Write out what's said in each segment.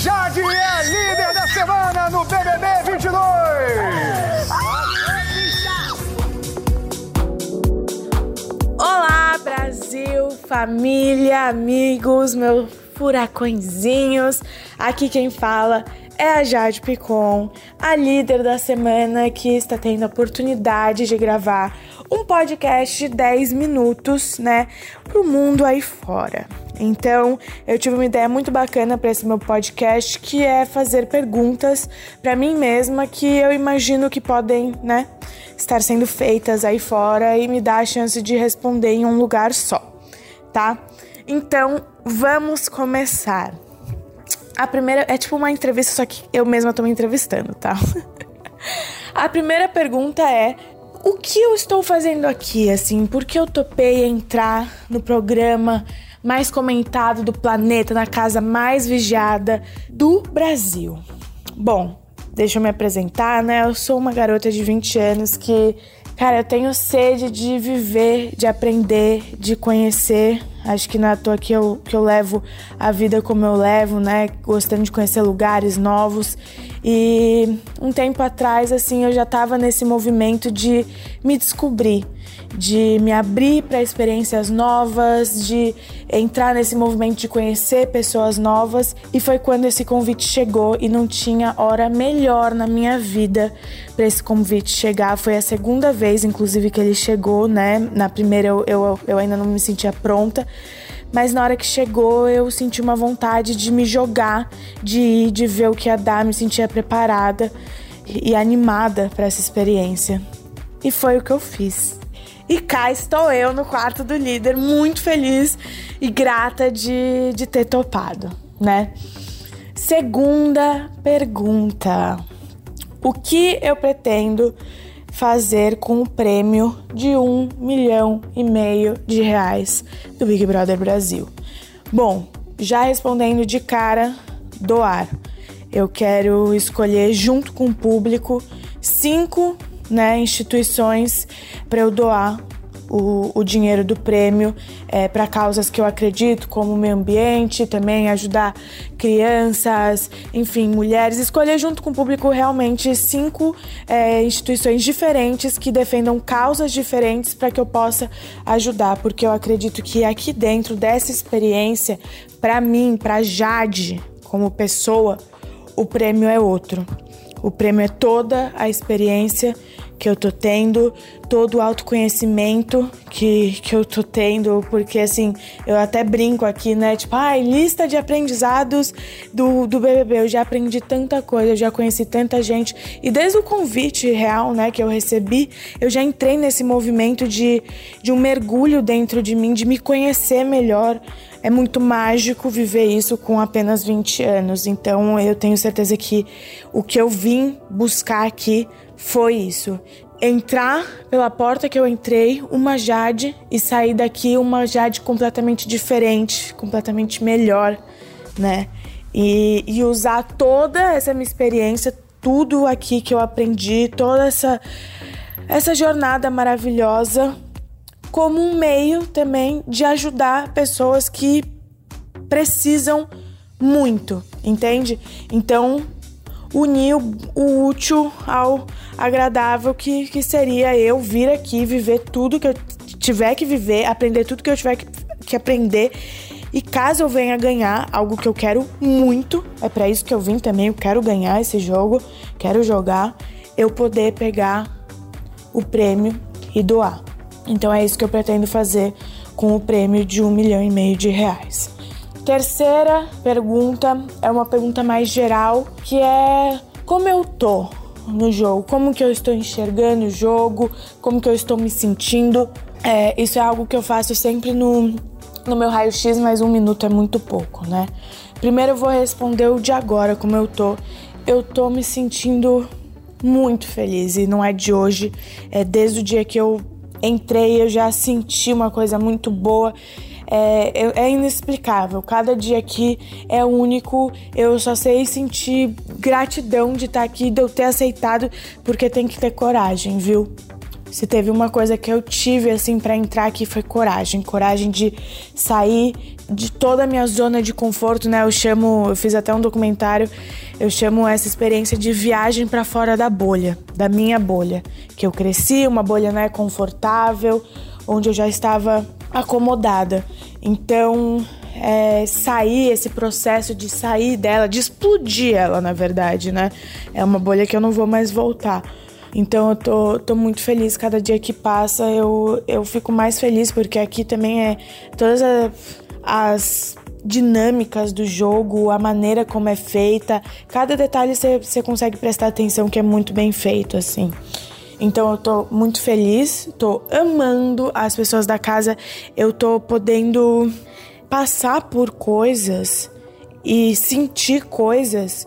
Jade é líder da semana no BBB 22. Olá, Brasil, família, amigos, meus furacõezinhos. Aqui quem fala é a Jade Picon, a líder da semana que está tendo a oportunidade de gravar um podcast de 10 minutos, né, pro mundo aí fora. Então, eu tive uma ideia muito bacana para esse meu podcast, que é fazer perguntas para mim mesma que eu imagino que podem, né, estar sendo feitas aí fora e me dar a chance de responder em um lugar só, tá? Então, vamos começar. A primeira é tipo uma entrevista, só que eu mesma tô me entrevistando, tá? A primeira pergunta é: o que eu estou fazendo aqui, assim? Por que eu topei entrar no programa mais comentado do planeta, na casa mais vigiada do Brasil? Bom, deixa eu me apresentar, né? Eu sou uma garota de 20 anos que Cara, eu tenho sede de viver, de aprender, de conhecer. Acho que não é à toa que eu, que eu levo a vida como eu levo, né? Gostando de conhecer lugares novos. E um tempo atrás, assim, eu já estava nesse movimento de me descobrir de me abrir para experiências novas, de entrar nesse movimento de conhecer pessoas novas. E foi quando esse convite chegou e não tinha hora melhor na minha vida para esse convite chegar. Foi a segunda vez, inclusive, que ele chegou, né? Na primeira eu, eu, eu ainda não me sentia pronta. Mas na hora que chegou, eu senti uma vontade de me jogar, de ir, de ver o que ia dar, me sentia preparada e animada para essa experiência. E foi o que eu fiz. E cá estou eu no quarto do líder, muito feliz e grata de, de ter topado, né? Segunda pergunta: O que eu pretendo fazer com o prêmio de um milhão e meio de reais do Big Brother Brasil? Bom, já respondendo de cara, doar. Eu quero escolher junto com o público cinco né, instituições para eu doar o, o, dinheiro do prêmio é, para causas que eu acredito, como o meio ambiente, também ajudar crianças, enfim, mulheres. Escolher junto com o público realmente cinco é, instituições diferentes que defendam causas diferentes para que eu possa ajudar, porque eu acredito que aqui dentro dessa experiência, para mim, para Jade, como pessoa, o prêmio é outro. O prêmio é toda a experiência que eu tô tendo, todo o autoconhecimento que, que eu tô tendo, porque assim, eu até brinco aqui, né? Tipo, ai, ah, lista de aprendizados do, do BBB. Eu já aprendi tanta coisa, eu já conheci tanta gente. E desde o convite real, né, que eu recebi, eu já entrei nesse movimento de, de um mergulho dentro de mim, de me conhecer melhor. É muito mágico viver isso com apenas 20 anos. Então eu tenho certeza que o que eu vim buscar aqui foi isso. Entrar pela porta que eu entrei, uma Jade, e sair daqui uma Jade completamente diferente, completamente melhor, né? E, e usar toda essa minha experiência, tudo aqui que eu aprendi, toda essa, essa jornada maravilhosa, como um meio também de ajudar pessoas que precisam muito, entende? Então, unir o, útil ao agradável que, que seria eu vir aqui viver tudo que eu tiver que viver, aprender tudo que eu tiver que, que aprender. E caso eu venha ganhar algo que eu quero muito, é para isso que eu vim também, eu quero ganhar esse jogo, quero jogar, eu poder pegar o prêmio e doar. Então é isso que eu pretendo fazer com o prêmio de um milhão e meio de reais. Terceira pergunta é uma pergunta mais geral, que é como eu tô no jogo, como que eu estou enxergando o jogo, como que eu estou me sentindo. É, isso é algo que eu faço sempre no, no meu raio-x, mas um minuto é muito pouco, né? Primeiro eu vou responder o de agora, como eu tô. Eu tô me sentindo muito feliz e não é de hoje, é desde o dia que eu entrei eu já senti uma coisa muito boa é, é inexplicável. Cada dia aqui é único. Eu só sei sentir gratidão de estar aqui, de eu ter aceitado, porque tem que ter coragem, viu? Se teve uma coisa que eu tive assim para entrar aqui foi coragem, coragem de sair de toda a minha zona de conforto, né? Eu chamo, eu fiz até um documentário, eu chamo essa experiência de viagem para fora da bolha, da minha bolha, que eu cresci, uma bolha né, confortável, onde eu já estava acomodada. Então, é, sair, esse processo de sair dela, de explodir ela, na verdade, né? É uma bolha que eu não vou mais voltar. Então eu tô, tô muito feliz cada dia que passa, eu, eu fico mais feliz porque aqui também é todas as dinâmicas do jogo, a maneira como é feita, cada detalhe você consegue prestar atenção que é muito bem feito, assim. Então eu tô muito feliz, tô amando as pessoas da casa, eu tô podendo passar por coisas e sentir coisas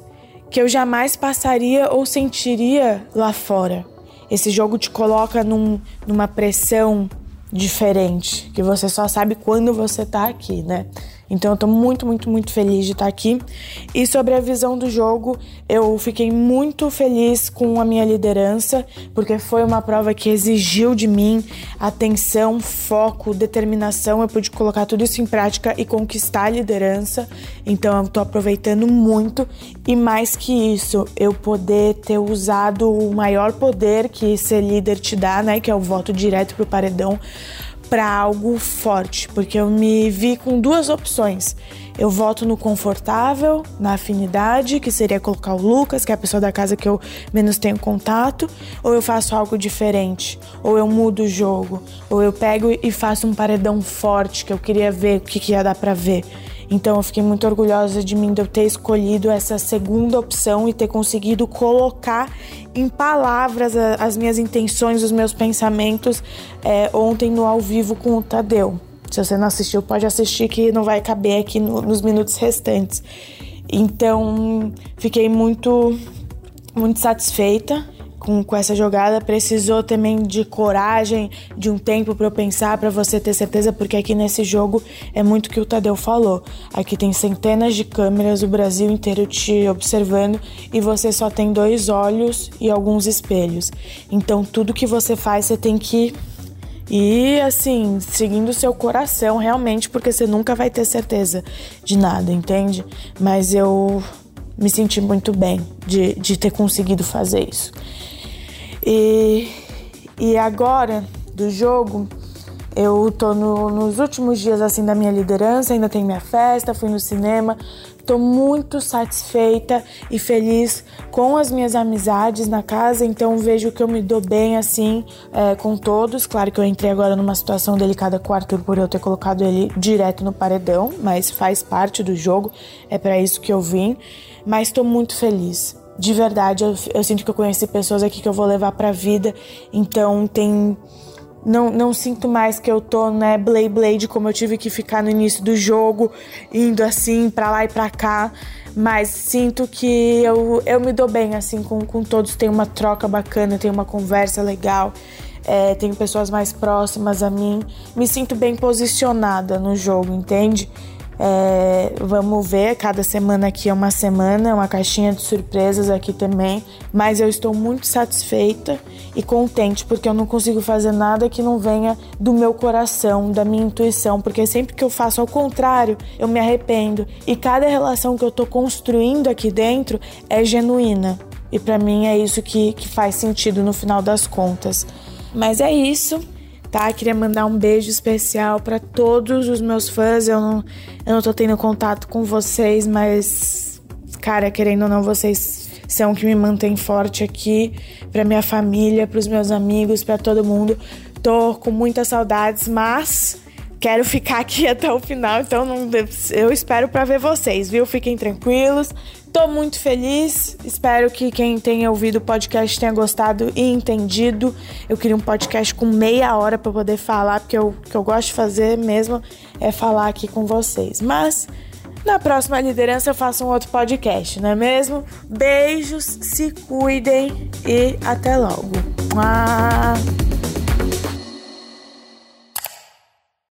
que eu jamais passaria ou sentiria lá fora. Esse jogo te coloca num, numa pressão diferente, que você só sabe quando você tá aqui, né? Então eu tô muito, muito, muito feliz de estar aqui. E sobre a visão do jogo, eu fiquei muito feliz com a minha liderança, porque foi uma prova que exigiu de mim atenção, foco, determinação. Eu pude colocar tudo isso em prática e conquistar a liderança. Então eu tô aproveitando muito. E mais que isso, eu poder ter usado o maior poder que ser líder te dá, né? Que é o voto direto pro paredão para algo forte, porque eu me vi com duas opções. Eu voto no confortável, na afinidade, que seria colocar o Lucas, que é a pessoa da casa que eu menos tenho contato, ou eu faço algo diferente, ou eu mudo o jogo, ou eu pego e faço um paredão forte que eu queria ver o que, que ia dar para ver. Então eu fiquei muito orgulhosa de mim de eu ter escolhido essa segunda opção e ter conseguido colocar em palavras as minhas intenções, os meus pensamentos é, ontem no ao vivo com o Tadeu. Se você não assistiu, pode assistir que não vai caber aqui no, nos minutos restantes. Então, fiquei muito, muito satisfeita com, com essa jogada. Precisou também de coragem, de um tempo para eu pensar, para você ter certeza, porque aqui nesse jogo é muito que o Tadeu falou. Aqui tem centenas de câmeras, o Brasil inteiro te observando e você só tem dois olhos e alguns espelhos. Então tudo que você faz, você tem que e assim, seguindo o seu coração realmente, porque você nunca vai ter certeza de nada, entende? Mas eu me senti muito bem de, de ter conseguido fazer isso. E, e agora, do jogo, eu tô no, nos últimos dias assim da minha liderança, ainda tem minha festa, fui no cinema. Tô muito satisfeita e feliz com as minhas amizades na casa, então vejo que eu me dou bem assim é, com todos. Claro que eu entrei agora numa situação delicada com o Arthur por eu ter colocado ele direto no paredão, mas faz parte do jogo, é para isso que eu vim. Mas tô muito feliz de verdade, eu, eu, sinto que eu conheci pessoas aqui que eu vou levar pra vida. Então tem. Não, não sinto mais que eu tô, né, Blade Blade, como eu tive que ficar no início do jogo, indo assim pra lá e pra cá. Mas sinto que eu, eu me dou bem, assim, com, com todos. Tem uma troca bacana, tem uma conversa legal. É, tenho pessoas mais próximas a mim. Me sinto bem posicionada no jogo, entende? É, vamos ver, cada semana aqui é uma semana, uma caixinha de surpresas aqui também. Mas eu estou muito satisfeita e contente porque eu não consigo fazer nada que não venha do meu coração, da minha intuição, porque sempre que eu faço ao contrário, eu me arrependo. E cada relação que eu estou construindo aqui dentro é genuína. E para mim é isso que, que faz sentido no final das contas. Mas é isso tá? Queria mandar um beijo especial para todos os meus fãs. Eu não, eu não tô tendo contato com vocês, mas, cara, querendo ou não, vocês são que me mantêm forte aqui, pra minha família, pros meus amigos, para todo mundo. Tô com muitas saudades, mas quero ficar aqui até o final, então não, eu espero para ver vocês, viu? Fiquem tranquilos. Tô muito feliz. Espero que quem tenha ouvido o podcast tenha gostado e entendido. Eu queria um podcast com meia hora para poder falar, porque o que eu gosto de fazer mesmo é falar aqui com vocês. Mas na próxima liderança eu faço um outro podcast, não é mesmo? Beijos, se cuidem e até logo. Mua!